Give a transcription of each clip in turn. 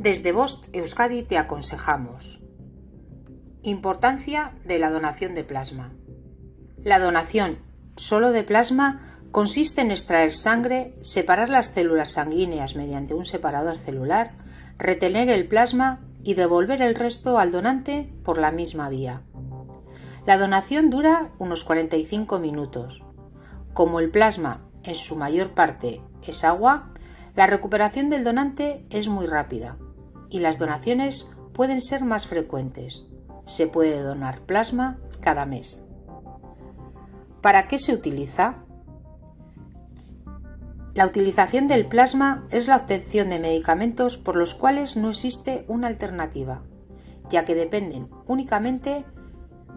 Desde Bost Euskadi te aconsejamos. Importancia de la donación de plasma. La donación solo de plasma consiste en extraer sangre, separar las células sanguíneas mediante un separador celular, retener el plasma y devolver el resto al donante por la misma vía. La donación dura unos 45 minutos. Como el plasma en su mayor parte es agua, la recuperación del donante es muy rápida y las donaciones pueden ser más frecuentes. Se puede donar plasma cada mes. ¿Para qué se utiliza? La utilización del plasma es la obtención de medicamentos por los cuales no existe una alternativa, ya que dependen únicamente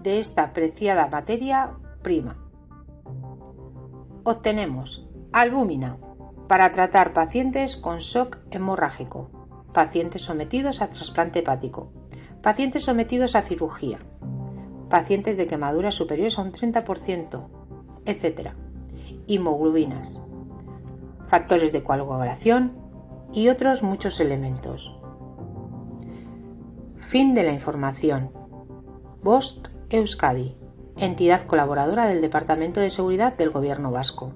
de esta preciada materia prima. Obtenemos albúmina para tratar pacientes con shock hemorrágico, pacientes sometidos a trasplante hepático, pacientes sometidos a cirugía, pacientes de quemaduras superiores a un 30%, etc. Hemoglobinas, factores de coagulación y otros muchos elementos. Fin de la información. Bost Euskadi, entidad colaboradora del Departamento de Seguridad del Gobierno Vasco.